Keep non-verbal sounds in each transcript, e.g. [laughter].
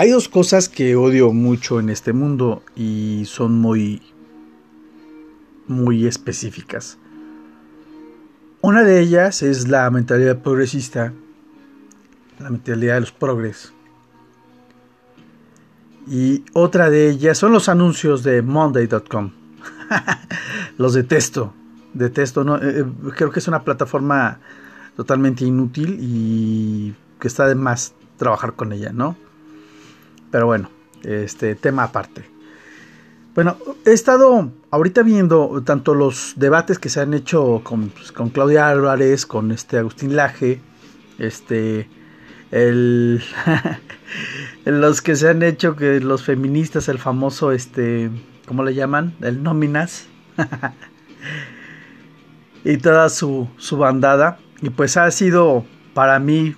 Hay dos cosas que odio mucho en este mundo y son muy muy específicas. Una de ellas es la mentalidad progresista, la mentalidad de los progres. Y otra de ellas son los anuncios de Monday.com. [laughs] los detesto, detesto. No, eh, eh, creo que es una plataforma totalmente inútil y que está de más trabajar con ella, ¿no? Pero bueno, este tema aparte. Bueno, he estado ahorita viendo tanto los debates que se han hecho con, pues, con Claudia Álvarez, con este Agustín Laje, este, el, [laughs] los que se han hecho que los feministas, el famoso, este, ¿cómo le llaman? El nóminas. [laughs] y toda su, su bandada. Y pues ha sido para mí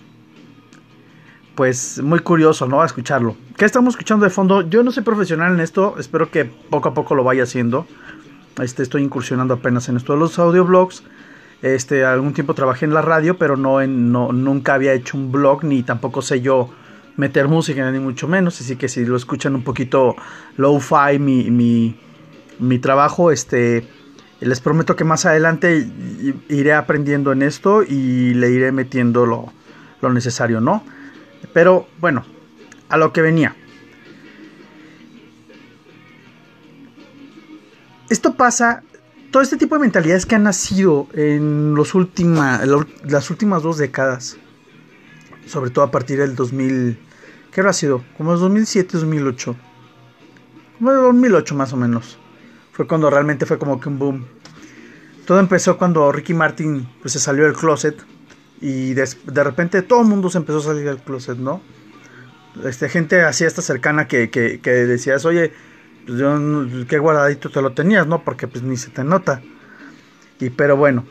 pues muy curioso, ¿no? Escucharlo. ¿Qué estamos escuchando de fondo? Yo no soy profesional en esto, espero que poco a poco lo vaya haciendo. Este, estoy incursionando apenas en esto de los audioblogs. Este, algún tiempo trabajé en la radio, pero no en, no, nunca había hecho un blog, ni tampoco sé yo meter música, ni mucho menos. Así que si lo escuchan un poquito low-fi mi, mi, mi trabajo, este, les prometo que más adelante iré aprendiendo en esto y le iré metiendo lo, lo necesario, ¿no? Pero bueno, a lo que venía. Esto pasa, todo este tipo de mentalidades que han nacido en los las últimas dos décadas, sobre todo a partir del 2000, ¿qué habrá sido? Como el 2007, 2008. Como el 2008 más o menos. Fue cuando realmente fue como que un boom. Todo empezó cuando Ricky Martin pues, se salió del closet y de, repente todo el mundo se empezó a salir del closet, ¿no? Este, gente así esta cercana que, que, decías, oye, pues yo, qué guardadito te lo tenías, ¿no? Porque pues ni se te nota. Y pero bueno.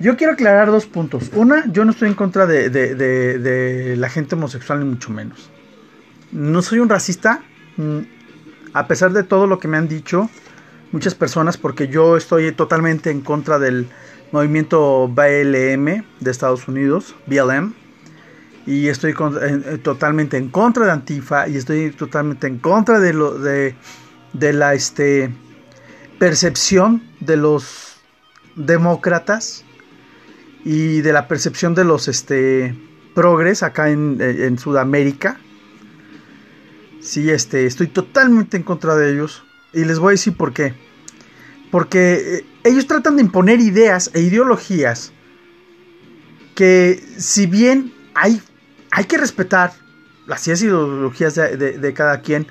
Yo quiero aclarar dos puntos. Una, yo no estoy en contra de, de, de, la gente homosexual, ni mucho menos. No soy un racista, mm, a pesar de todo lo que me han dicho muchas personas, porque yo estoy totalmente en contra del, movimiento BLM de Estados Unidos, BLM, y estoy totalmente en contra de Antifa y estoy totalmente en contra de lo de, de la este percepción de los demócratas y de la percepción de los este progres acá en, en Sudamérica. Sí, este, estoy totalmente en contra de ellos y les voy a decir por qué. Porque eh, ellos tratan de imponer ideas e ideologías que si bien hay, hay que respetar las ideologías de, cada quien,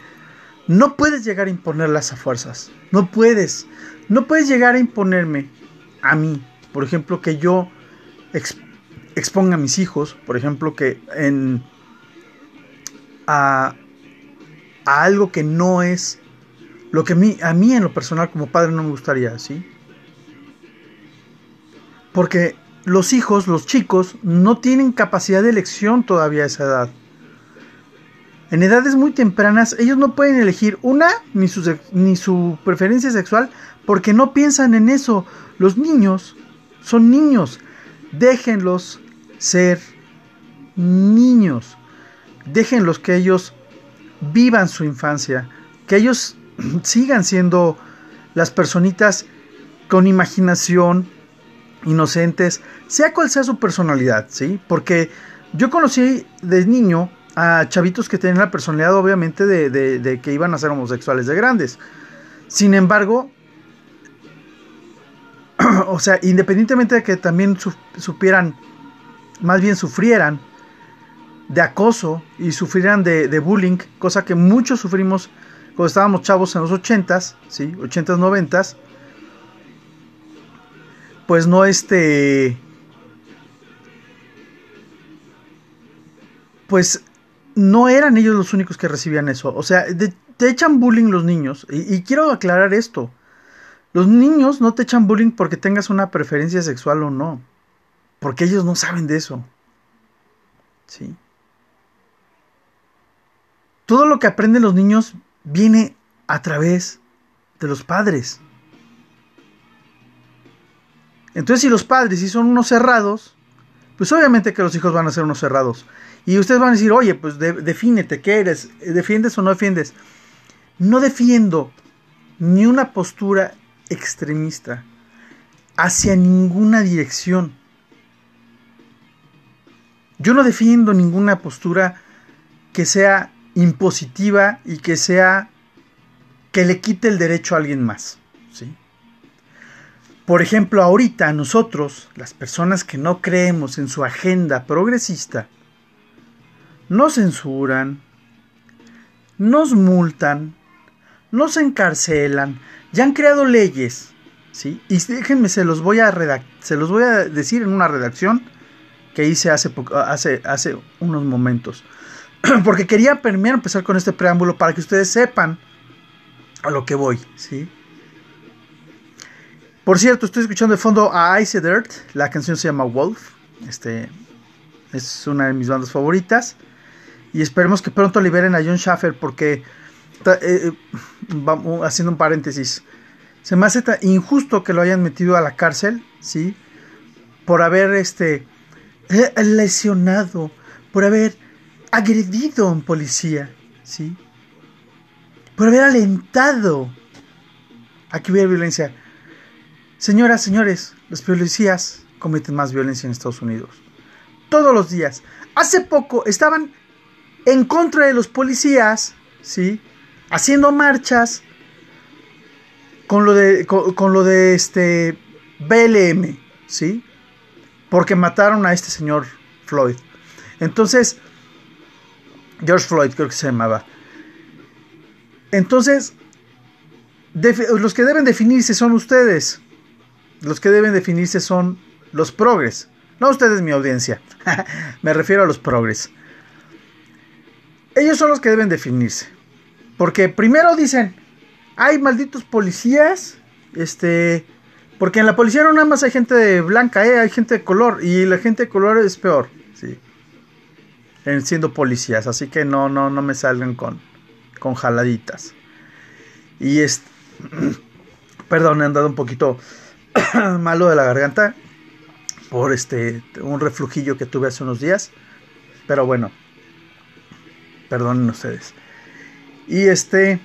no puedes llegar a imponerlas a fuerzas. No puedes. No puedes llegar a imponerme a mí, por ejemplo, que yo exponga a mis hijos, por ejemplo, que en a, a algo que no es lo que a mí, a mí en lo personal como padre no me gustaría, ¿sí? Porque los hijos, los chicos, no tienen capacidad de elección todavía a esa edad. En edades muy tempranas ellos no pueden elegir una ni su, preferencia sexual porque no piensan en eso. Los niños son niños. Déjenlos ser niños. Déjenlos que ellos vivan su infancia. Que ellos [clears throat] sigan siendo las personitas con imaginación, inocentes, sea cual sea su personalidad, ¿sí? Porque yo conocí de niño a chavitos que tenían la personalidad obviamente de, que iban a ser homosexuales de grandes. Sin embargo, [clears throat] o sea, independientemente de que también supieran, más bien sufrieran de acoso y sufrieran de, de bullying, cosa que muchos sufrimos cuando estábamos chavos en los 80s, ¿sí? 80s, 90s, pues no este... Pues no eran ellos los únicos que recibían eso. O sea, te echan bullying los niños. Y, y, quiero aclarar esto. Los niños no te echan bullying porque tengas una preferencia sexual o no. Porque ellos no saben de eso. ¿Sí? Todo lo que aprenden los niños viene a través de los padres. Entonces si los padres son unos cerrados, pues obviamente que los hijos van a ser unos cerrados. Y ustedes van a decir, oye, pues defínete, ¿qué eres? ¿Defiendes o no defiendes? No defiendo ni una postura extremista hacia ninguna dirección. Yo no defiendo ninguna postura que sea impositiva y que sea que le quite el derecho a alguien más. ¿sí? Por ejemplo, ahorita nosotros, las personas que no creemos en su agenda progresista, nos censuran, nos multan, nos encarcelan, ya han creado leyes, ¿sí? Y déjenme, se los voy a se los voy a decir en una redacción que hice hace, hace, hace unos momentos. [clears throat] Porque quería primero empezar con este preámbulo para que ustedes sepan a lo que voy, ¿sí? Por cierto, estoy escuchando de fondo a Ice Dirt, la canción se llama Wolf, este es una de mis bandas favoritas. Y esperemos que pronto liberen a John Schaffer porque eh, eh, vamos haciendo un paréntesis. Se me hace injusto que lo hayan metido a la cárcel sí por haber este eh, lesionado por haber agredido a un policía sí por haber alentado a que hubiera violencia señoras señores los policías cometen más violencia en Estados Unidos todos los días hace poco estaban en contra de los policías, ¿sí? Haciendo marchas con lo de, con, lo de este BLM, ¿sí? Porque mataron a este señor Floyd. Entonces, George Floyd creo que se llamaba. Entonces, los que deben definirse son ustedes. Los que deben definirse son los progres. No ustedes, mi audiencia. [laughs] Me refiero a los progres ellos son los que deben definirse. Porque primero dicen, hay malditos policías, este, porque en la policía no nada más hay gente blanca, ¿eh? hay gente de color, y la gente de color es peor, sí, en siendo policías, así que no, no, no me salgan con, con jaladitas. Y es, [clears throat] perdón, he andado un poquito [coughs] malo de la garganta por este, un reflujillo que tuve hace unos días, pero bueno perdonen ustedes. Y este.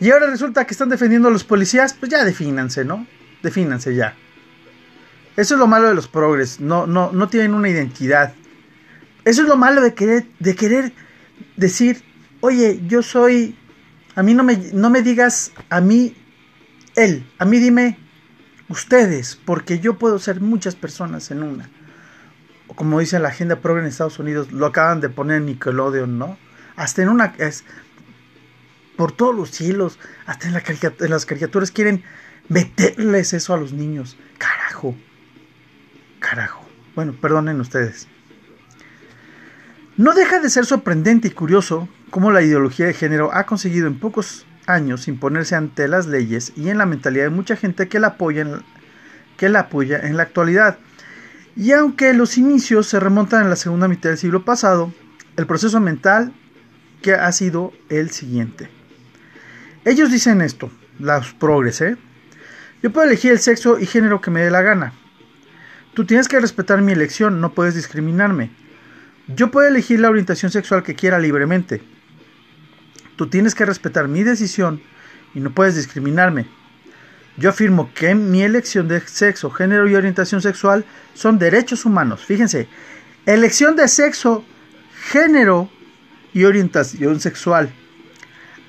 Y ahora resulta que están defendiendo a los policías, pues ya defínanse, ¿no? Defínanse ya. Eso es lo malo de los progres, no, no, no tienen una identidad. Eso es lo malo de querer, de querer decir, oye, yo soy, a mí no me, no me digas a mí él, a mí dime ustedes, porque yo puedo ser muchas personas en una como dice la agenda progre en Estados Unidos, lo acaban de poner en Nickelodeon, ¿no? Hasta en una... Es, por todos los cielos, hasta en, en las caricaturas quieren meterles eso a los niños. Carajo. Carajo. Bueno, perdonen ustedes. No deja de ser sorprendente y curioso cómo la ideología de género ha conseguido en pocos años imponerse ante las leyes y en la mentalidad de mucha gente que la apoya que la apoya en la actualidad. Y aunque los inicios se remontan en la segunda mitad del siglo pasado, el proceso mental que ha sido el siguiente. Ellos dicen esto, los progres, ¿eh? Yo puedo elegir el sexo y género que me dé la gana. Tú tienes que respetar mi elección, no puedes discriminarme. Yo puedo elegir la orientación sexual que quiera libremente. Tú tienes que respetar mi decisión y no puedes discriminarme. Yo afirmo que mi elección de sexo, género y orientación sexual son derechos humanos. Fíjense, elección de sexo, género y orientación sexual.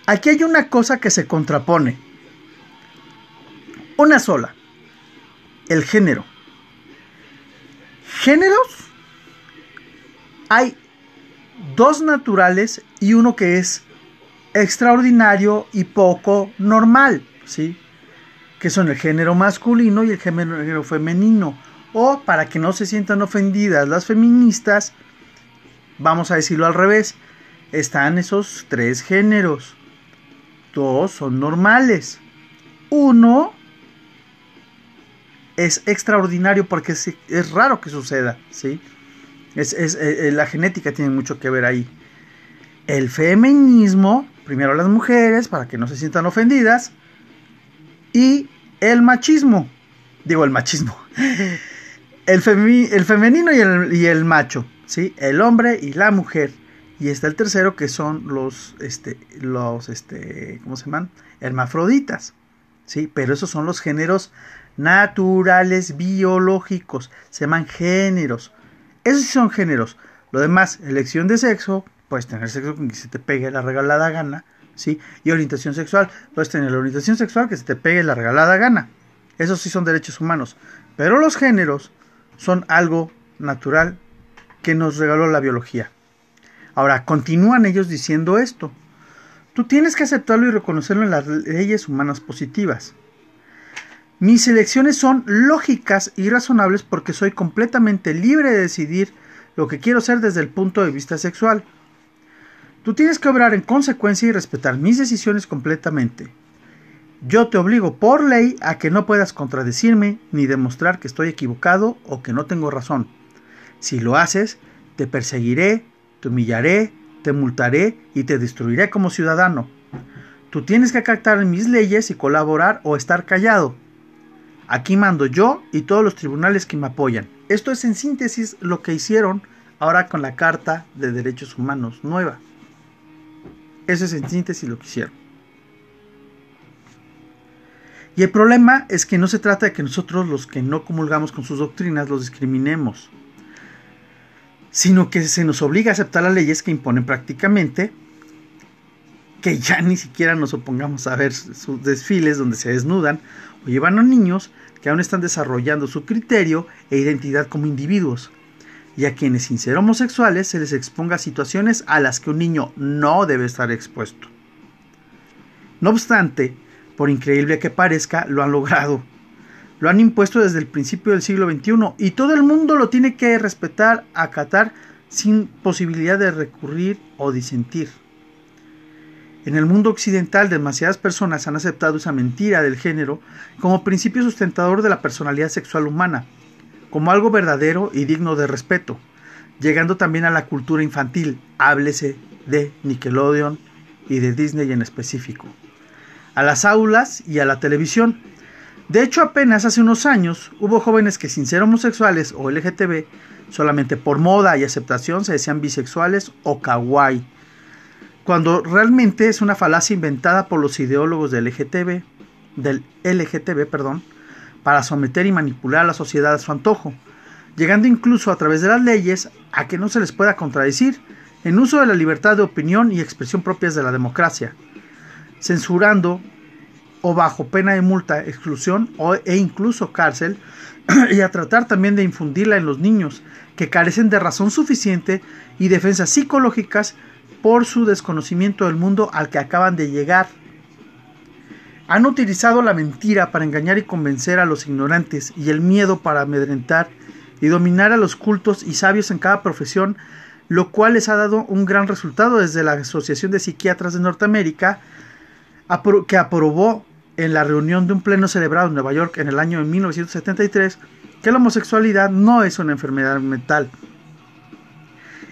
Aquí hay una cosa que se contrapone. Una sola. El género. Géneros. Hay dos naturales y uno que es extraordinario y poco normal, ¿sí? que son el género masculino y el género femenino. O para que no se sientan ofendidas las feministas, vamos a decirlo al revés, están esos tres géneros. Dos son normales. Uno es extraordinario porque es, raro que suceda, ¿sí? Es, eh, eh, la genética tiene mucho que ver ahí. El feminismo, primero las mujeres, para que no se sientan ofendidas, y el machismo. Digo, el machismo. [laughs] el, el femenino y el, y el, macho, ¿sí? El hombre y la mujer. Y está el tercero que son los, este, los, este, ¿cómo se llaman? Hermafroditas, ¿sí? Pero esos son los géneros naturales, biológicos, se llaman géneros. Esos son géneros. Lo demás, elección de sexo, puedes tener sexo con que se te pegue la regalada gana, ¿sí? Y orientación sexual, puedes tener la orientación sexual que se te pegue la regalada gana. Esos sí son derechos humanos. Pero los géneros son algo natural que nos regaló la biología. Ahora, continúan ellos diciendo esto. Tú tienes que aceptarlo y reconocerlo en las leyes humanas positivas. Mis elecciones son lógicas y razonables porque soy completamente libre de decidir lo que quiero ser desde el punto de vista sexual. Tú tienes que obrar en consecuencia y respetar mis decisiones completamente. Yo te obligo por ley a que no puedas contradecirme ni demostrar que estoy equivocado o que no tengo razón. Si lo haces, te perseguiré, te humillaré, te multaré y te destruiré como ciudadano. Tú tienes que acatar mis leyes y colaborar o estar callado. Aquí mando yo y todos los tribunales que me apoyan. Esto es en síntesis lo que hicieron ahora con la Carta de Derechos Humanos nueva. Eso es en síntesis lo que hicieron. Y el problema es que no se trata de que nosotros los que no comulgamos con sus doctrinas los discriminemos, sino que se nos obliga a aceptar las leyes que imponen prácticamente, que ya ni siquiera nos opongamos a ver sus desfiles donde se desnudan o llevan a niños que aún están desarrollando su criterio e identidad como individuos, y a quienes sin ser homosexuales se les exponga situaciones a las que un niño no debe estar expuesto. No obstante, por increíble que parezca, lo han logrado. Lo han impuesto desde el principio del siglo XXI y todo el mundo lo tiene que respetar, acatar, sin posibilidad de recurrir o disentir. En el mundo occidental demasiadas personas han aceptado esa mentira del género como principio sustentador de la personalidad sexual humana, como algo verdadero y digno de respeto, llegando también a la cultura infantil, háblese de Nickelodeon y de Disney en específico a las aulas y a la televisión. De hecho, apenas hace unos años hubo jóvenes que sin ser homosexuales o LGTB, solamente por moda y aceptación se decían bisexuales o kawaii, cuando realmente es una falacia inventada por los ideólogos del LGTB, del perdón, para someter y manipular a la sociedad a su antojo, llegando incluso a través de las leyes a que no se les pueda contradecir en uso de la libertad de opinión y expresión propias de la democracia censurando o bajo pena de multa, exclusión o, e incluso cárcel, [clears throat] y a tratar también de infundirla en los niños que carecen de razón suficiente y defensas psicológicas por su desconocimiento del mundo al que acaban de llegar. Han utilizado la mentira para engañar y convencer a los ignorantes y el miedo para amedrentar y dominar a los cultos y sabios en cada profesión, lo cual les ha dado un gran resultado desde la Asociación de Psiquiatras de Norteamérica que aprobó en la reunión de un pleno celebrado en Nueva York en el año de 1973 que la homosexualidad no es una enfermedad mental.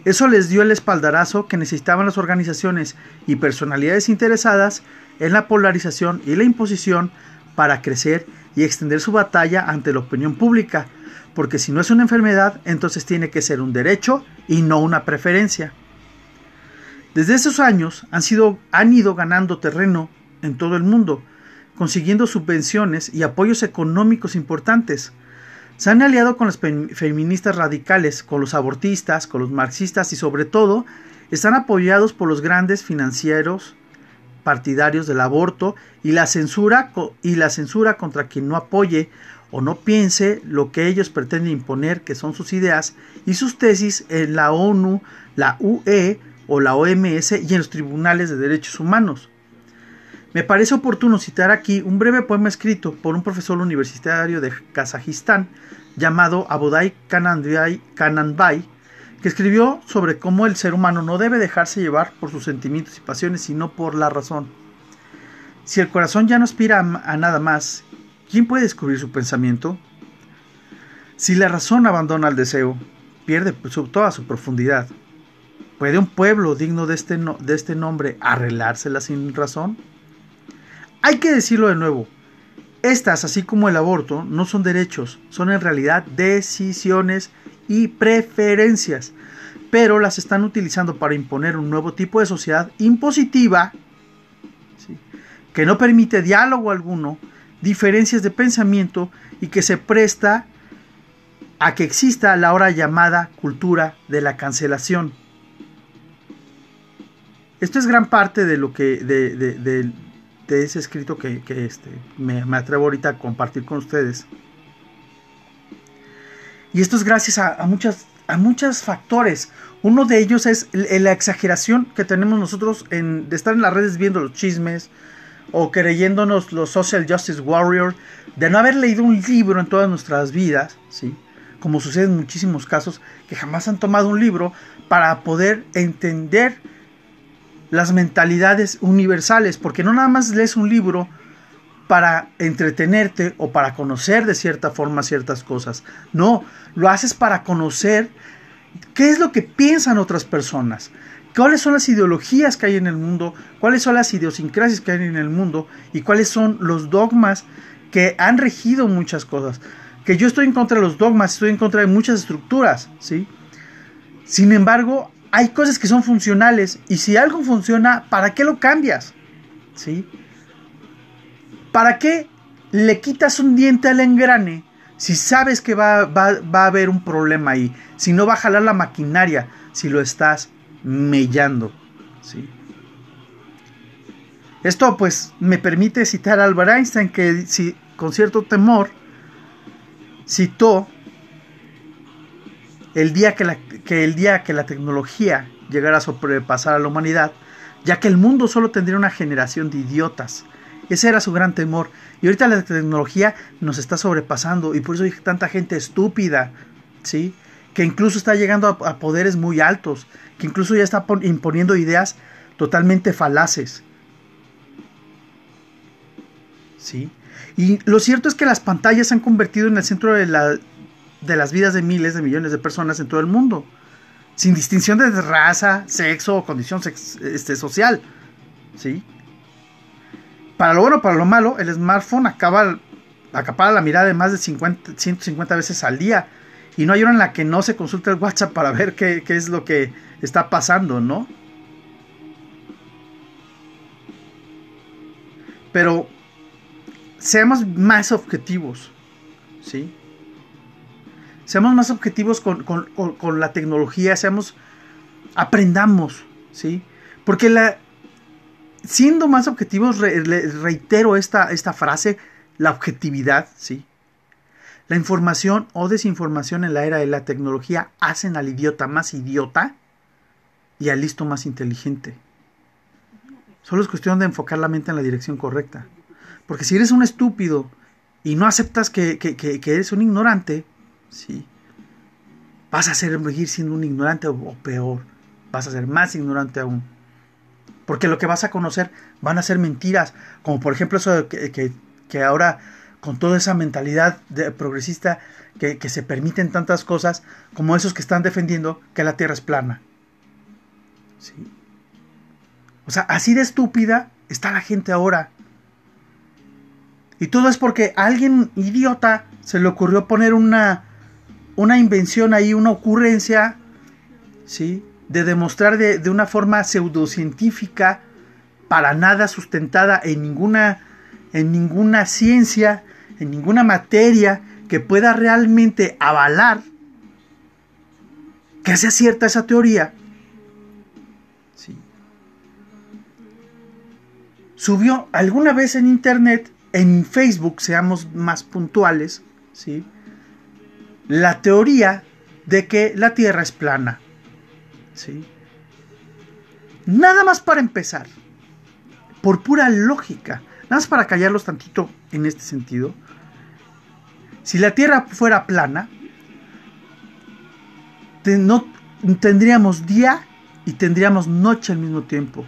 Eso les dio el espaldarazo que necesitaban las organizaciones y personalidades interesadas en la polarización y la imposición para crecer y extender su batalla ante la opinión pública, porque si no es una enfermedad, entonces tiene que ser un derecho y no una preferencia. Desde esos años han, sido, han ido ganando terreno en todo el mundo, consiguiendo subvenciones y apoyos económicos importantes. Se han aliado con las feministas radicales, con los abortistas, con los marxistas y sobre todo están apoyados por los grandes financieros partidarios del aborto y la censura y la censura contra quien no apoye o no piense lo que ellos pretenden imponer que son sus ideas y sus tesis en la ONU, la UE o la OMS y en los tribunales de derechos humanos. Me parece oportuno citar aquí un breve poema escrito por un profesor universitario de Kazajistán llamado Abodai Kananbay, escribió sobre cómo el ser humano no debe dejarse llevar por sus sentimientos y pasiones, sino por la razón. Si el corazón ya no aspira a nada más, ¿quién puede descubrir su pensamiento? Si la razón abandona el deseo, pierde toda su profundidad. ¿Puede un pueblo digno de este, de este nombre arreglársela sin razón? Hay que decirlo de nuevo. Estas, así como el aborto, no son derechos, son en realidad decisiones y preferencias, pero las están utilizando para imponer un nuevo tipo de sociedad impositiva que no permite diálogo alguno, diferencias de pensamiento y que se presta a que exista la ahora llamada cultura de la cancelación. Esto es gran parte de lo que de, ese escrito que, este, me, atrevo ahorita a compartir con ustedes. Y esto es gracias a, muchas, a muchos factores. Uno de ellos es la exageración que tenemos nosotros en, de estar en las redes viendo los chismes, o creyéndonos los social justice warrior, de no haber leído un libro en todas nuestras vidas, ¿sí? como sucede en muchísimos casos, que jamás han tomado un libro para poder entender las mentalidades universales, porque no nada más lees un libro para entretenerte o para conocer de cierta forma ciertas cosas, no, lo haces para conocer qué es lo que piensan otras personas, cuáles son las ideologías que hay en el mundo, cuáles son las idiosincrasias que hay en el mundo y cuáles son los dogmas que han regido muchas cosas. Que yo estoy en contra de los dogmas, estoy en contra de muchas estructuras, ¿sí? Sin embargo, hay cosas que son funcionales y si algo funciona, ¿para qué lo cambias? ¿Sí? ¿Para qué le quitas un diente al engrane si sabes que va, va, va a haber un problema ahí? Si no va a jalar la maquinaria, si lo estás mellando. ¿sí? Esto pues me permite citar a Albert Einstein que si, con cierto temor citó el día que, la, que el día que la tecnología llegara a sobrepasar a la humanidad, ya que el mundo solo tendría una generación de idiotas. Ese era su gran temor. Y ahorita la tecnología nos está sobrepasando y por eso hay tanta gente estúpida, ¿sí? Que incluso está llegando a poderes muy altos que incluso ya está imponiendo ideas totalmente falaces. ¿Sí? Y lo cierto es que las pantallas se han convertido en el centro de, la, de las vidas de miles de millones de personas en todo el mundo, sin distinción de raza, sexo o condición este, social. ¿Sí? Para lo bueno, para lo malo, el smartphone acaba, acapara la mirada de más de 50, 150 veces al día. Y no hay hora en la que no se consulte el WhatsApp para ver qué, es lo que está pasando, ¿no? Pero seamos más objetivos, ¿sí? Seamos más objetivos con, la tecnología, seamos, aprendamos, ¿sí? Porque la, siendo más objetivos, reitero esta, esta frase, la objetividad, ¿sí? La información o desinformación en la era de la tecnología hacen al idiota más idiota y al listo más inteligente. Solo es cuestión de enfocar la mente en la dirección correcta. Porque si eres un estúpido y no aceptas que, eres un ignorante, sí, vas a seguir siendo un ignorante o, peor, vas a ser más ignorante aún. Porque lo que vas a conocer van a ser mentiras, como por ejemplo eso de que, ahora con toda esa mentalidad de progresista que, se permiten tantas cosas, como esos que están defendiendo que la Tierra es plana. O sea, así de estúpida está la gente ahora. Y todo es porque a alguien idiota se le ocurrió poner una, una invención ahí, una ocurrencia, ¿sí? De demostrar de, de, una forma pseudocientífica, para nada sustentada en ninguna, en ninguna ciencia, en ninguna materia que pueda realmente avalar que sea cierta esa teoría, subió alguna vez en internet, en Facebook, seamos más puntuales, ¿sí? la teoría de que la Tierra es plana. ¿Sí? Nada más para empezar, por pura lógica, nada más para callarlos tantito en este sentido. Si la Tierra fuera plana, no tendríamos día y tendríamos noche al mismo tiempo.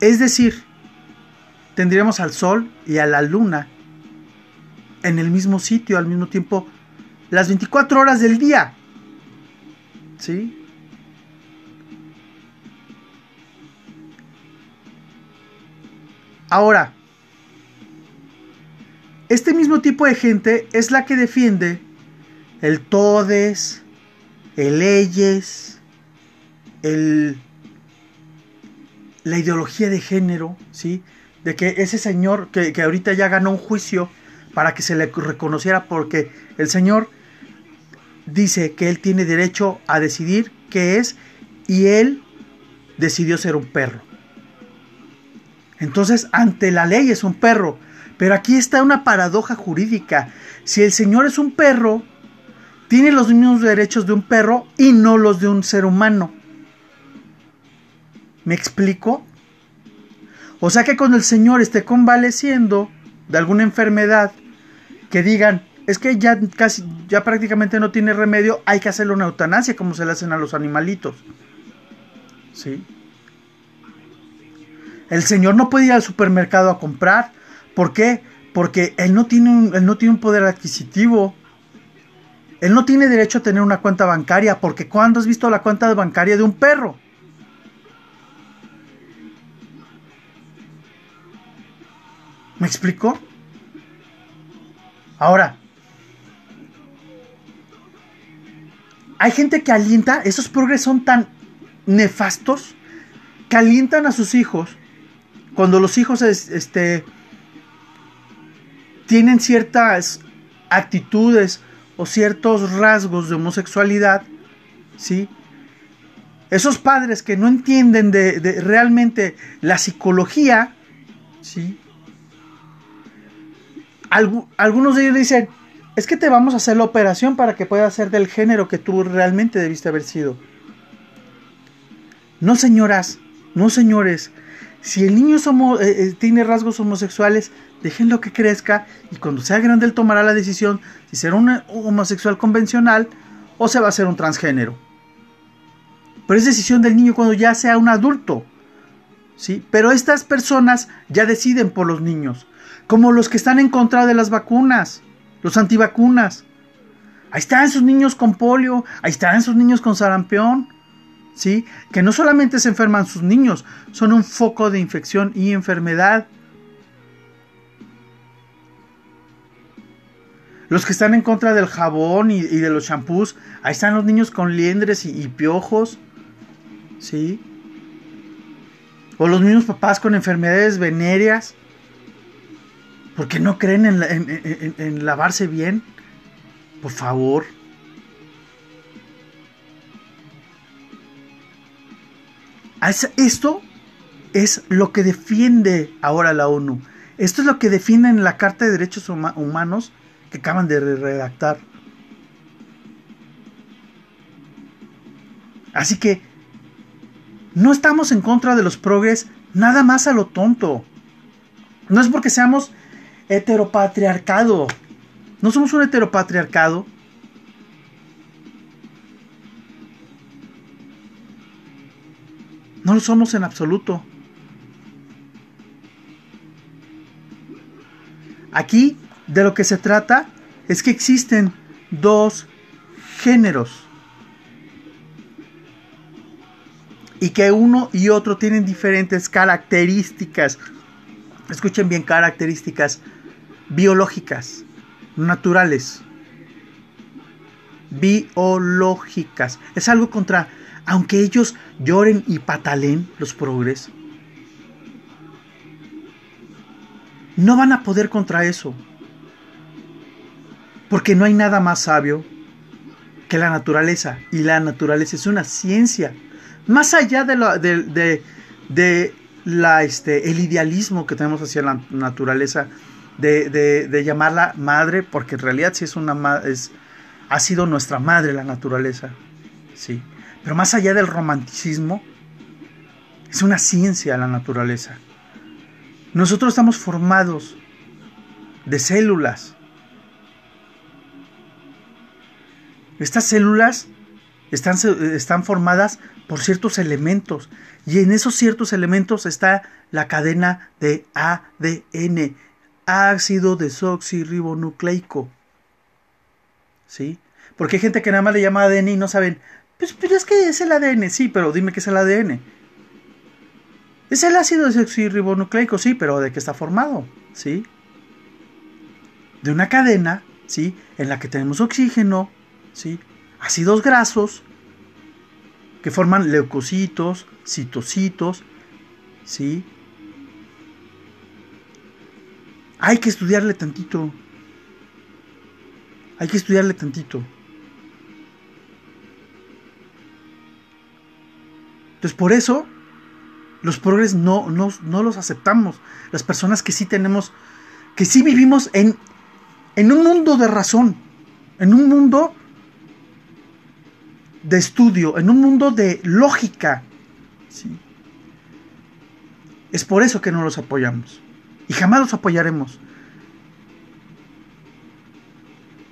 Es decir, tendríamos al Sol y a la Luna en el mismo sitio al mismo tiempo las 24 horas del día. ¿Sí? Ahora, este mismo tipo de gente es la que defiende el todes, el leyes, el, la ideología de género, ¿sí? De que ese señor que, que ahorita ya ganó un juicio para que se le reconociera porque el señor dice que él tiene derecho a decidir qué es y él decidió ser un perro. Entonces, ante la ley es un perro. Pero aquí está una paradoja jurídica. Si el Señor es un perro, tiene los mismos derechos de un perro y no los de un ser humano. ¿Me explico? O sea que cuando el Señor esté convaleciendo de alguna enfermedad, que digan, es que ya casi, ya prácticamente no tiene remedio, hay que hacerle una eutanasia como se le hacen a los animalitos. ¿Sí? El señor no puede ir al supermercado a comprar. ¿Por qué? Porque él no tiene un, él no tiene un poder adquisitivo. Él no tiene derecho a tener una cuenta bancaria. Porque ¿cuándo has visto la cuenta bancaria de un perro? ¿Me explico? Ahora, hay gente que alienta, esos progres son tan nefastos que alientan a sus hijos cuando los hijos este, tienen ciertas actitudes o ciertos rasgos de homosexualidad, ¿sí? Esos padres que no entienden de, realmente la psicología, ¿sí? algunos de ellos dicen, es que te vamos a hacer la operación para que puedas ser del género que tú realmente debiste haber sido. No señoras, no señores, si el niño eh, eh, tiene rasgos homosexuales, déjenlo que crezca y cuando sea grande él tomará la decisión si será un homosexual convencional o se va a hacer un transgénero. Pero es decisión del niño cuando ya sea un adulto. ¿sí? Pero estas personas ya deciden por los niños, como los que están en contra de las vacunas, los antivacunas. Ahí están sus niños con polio, ahí están sus niños con sarampión. ¿Sí? Que no solamente se enferman sus niños, son un foco de infección y enfermedad. Los que están en contra del jabón y, de los champús, ahí están los niños con liendres y, piojos, ¿sí? O los mismos papás con enfermedades venéreas, porque no creen en lavarse bien. Por favor. Esto es lo que defiende ahora la ONU. Esto es lo que defiende en la Carta de Derechos Humanos que acaban de redactar. Así que no estamos en contra de los progres nada más a lo tonto. No es porque seamos heteropatriarcado. No somos un heteropatriarcado. No lo somos en absoluto. Aquí de lo que se trata es que existen dos géneros. Y que uno y otro tienen diferentes características. Escuchen bien, características biológicas, naturales. Biológicas. Es algo contra aunque ellos lloren y patalen los progres, no van a poder contra eso. Porque no hay nada más sabio que la naturaleza. Y la naturaleza es una ciencia. Más allá de, la, de, este, el idealismo que tenemos hacia la naturaleza, de, llamarla madre, porque en realidad sí es una ha sido nuestra madre la naturaleza. Sí. Pero más allá del romanticismo, es una ciencia la naturaleza. Nosotros estamos formados de células. Estas células están, están, formadas por ciertos elementos y en esos ciertos elementos está la cadena de ADN, ácido desoxirribonucleico. ¿Sí? Porque hay gente que nada más le llama ADN y no saben, pues, pero es que es el ADN, sí, pero dime qué es el ADN. Es el ácido desoxirribonucleico, sí, pero ¿de qué está formado? ¿Sí? de una cadena, ¿sí? En la que tenemos oxígeno, ¿sí? Ácidos grasos, que forman leucocitos, citocitos, ¿sí? Hay que estudiarle tantito. Hay que estudiarle tantito. Entonces por eso los progres no, no, no, los aceptamos. Las personas que sí tenemos, que sí vivimos en, en un mundo de razón, en un mundo de estudio, en un mundo de lógica. Es por eso que no los apoyamos. Y jamás los apoyaremos.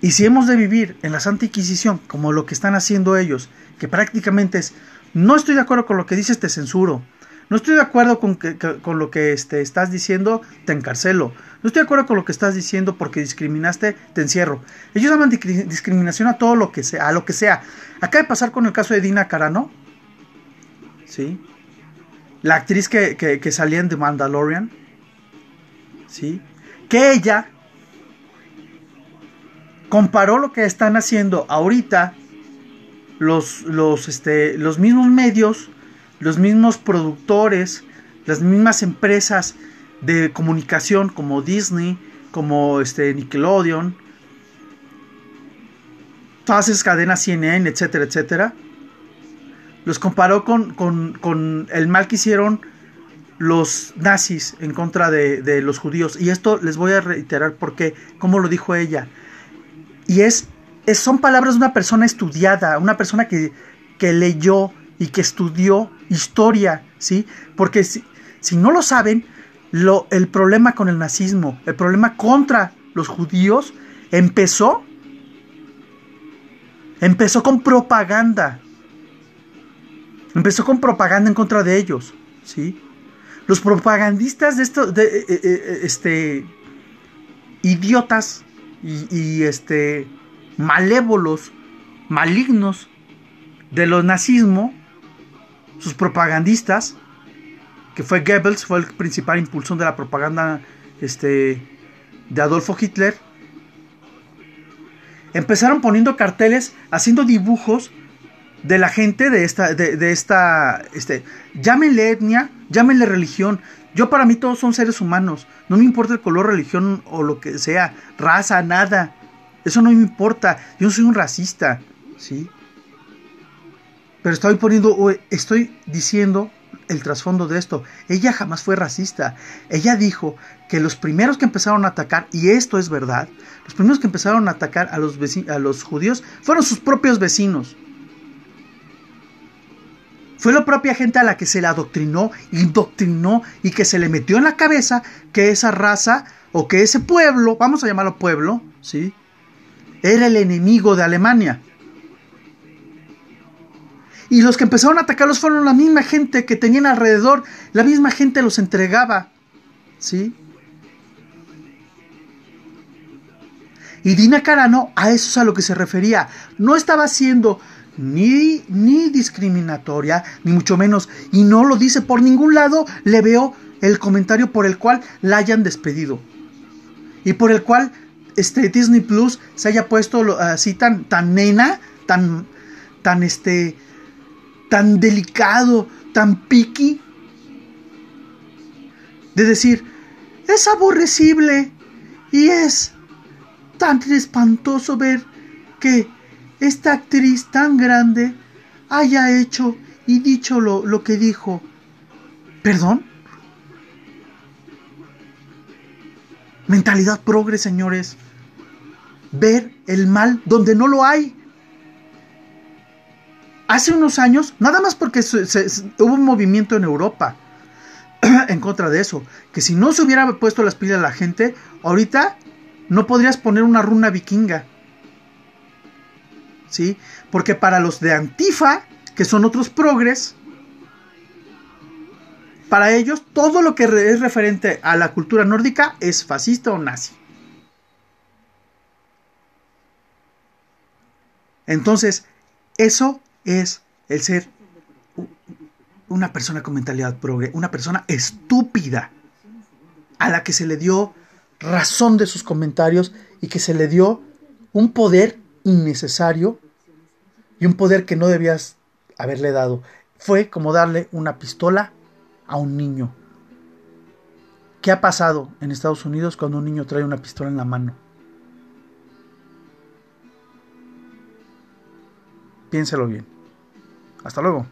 Y si hemos de vivir en la Santa Inquisición, como lo que están haciendo ellos, que prácticamente es, no estoy de acuerdo con lo que dices, te censuro. No estoy de acuerdo con, que, con lo que este, estás diciendo, te encarcelo. No estoy de acuerdo con lo que estás diciendo porque discriminaste, te encierro. Ellos llaman discriminación a todo lo que sea, a lo que sea. Acaba de pasar con el caso de Dina Carano. ¿Sí? La actriz que, que, salía en The Mandalorian. ¿Sí? Que ella comparó lo que están haciendo ahorita los, los, este, los mismos medios los mismos productores, las mismas empresas de comunicación como Disney, como este Nickelodeon, todas esas cadenas CNN, etcétera, etcétera, los comparó con, el mal que hicieron los nazis en contra de, los judíos. Y esto les voy a reiterar porque, como lo dijo ella, y es, es, son palabras de una persona estudiada, una persona que, que leyó y que estudió historia, ¿sí? Porque si, si no lo saben, lo, el problema con el nazismo, el problema contra los judíos, empezó, empezó con propaganda. Empezó con propaganda en contra de ellos, ¿sí? Los propagandistas de estos, de, eh, eh, eh, este, idiotas y, y, este, malévolos, malignos de los nazismo, sus propagandistas, que fue Goebbels, fue el principal impulsor de la propaganda este, de Adolfo Hitler, empezaron poniendo carteles, haciendo dibujos de la gente de esta, de, esta, este, llámenle etnia, llámenle religión. Yo para mí todos son seres humanos. No me importa el color, religión o lo que sea, raza, nada. Eso no me importa. Yo soy un racista, ¿sí? Pero estoy poniendo, estoy diciendo el trasfondo de esto. Ella jamás fue racista. Ella dijo que los primeros que empezaron a atacar, y esto es verdad, los primeros que empezaron a atacar a los, a los judíos fueron sus propios vecinos. Fue la propia gente a la que se le adoctrinó, indoctrinó y que se le metió en la cabeza que esa raza o que ese pueblo, vamos a llamarlo pueblo, ¿sí? Era el enemigo de Alemania. Y los que empezaron a atacarlos fueron la misma gente que tenían alrededor. La misma gente los entregaba. ¿Sí? Y Dina Carano a eso es a lo que se refería. No estaba siendo ni, ni discriminatoria, ni mucho menos. Y no lo dice por ningún lado. Le veo el comentario por el cual la hayan despedido. Y por el cual este, Disney Plus se haya puesto así tan, tan nena, tan, tan este, tan delicado, tan piqui, de decir, es aborrecible y es tan espantoso ver que esta actriz tan grande haya hecho y dicho lo, lo que dijo. ¿Perdón? Mentalidad progre, señores. Ver el mal donde no lo hay hace unos años, nada más porque hubo un movimiento en Europa [clears throat] en contra de eso, que si no se hubiera puesto las pilas la gente, ahorita no podrías poner una runa vikinga. ¿Sí? Porque para los de Antifa, que son otros progres, para ellos todo lo que es referente a la cultura nórdica es fascista o nazi. Entonces, eso es el ser una persona con mentalidad progre, una persona estúpida a la que se le dio razón de sus comentarios y que se le dio un poder innecesario y un poder que no debías haberle dado. Fue como darle una pistola a un niño. ¿Qué ha pasado en Estados Unidos cuando un niño trae una pistola en la mano? Piénselo bien. Hasta luego.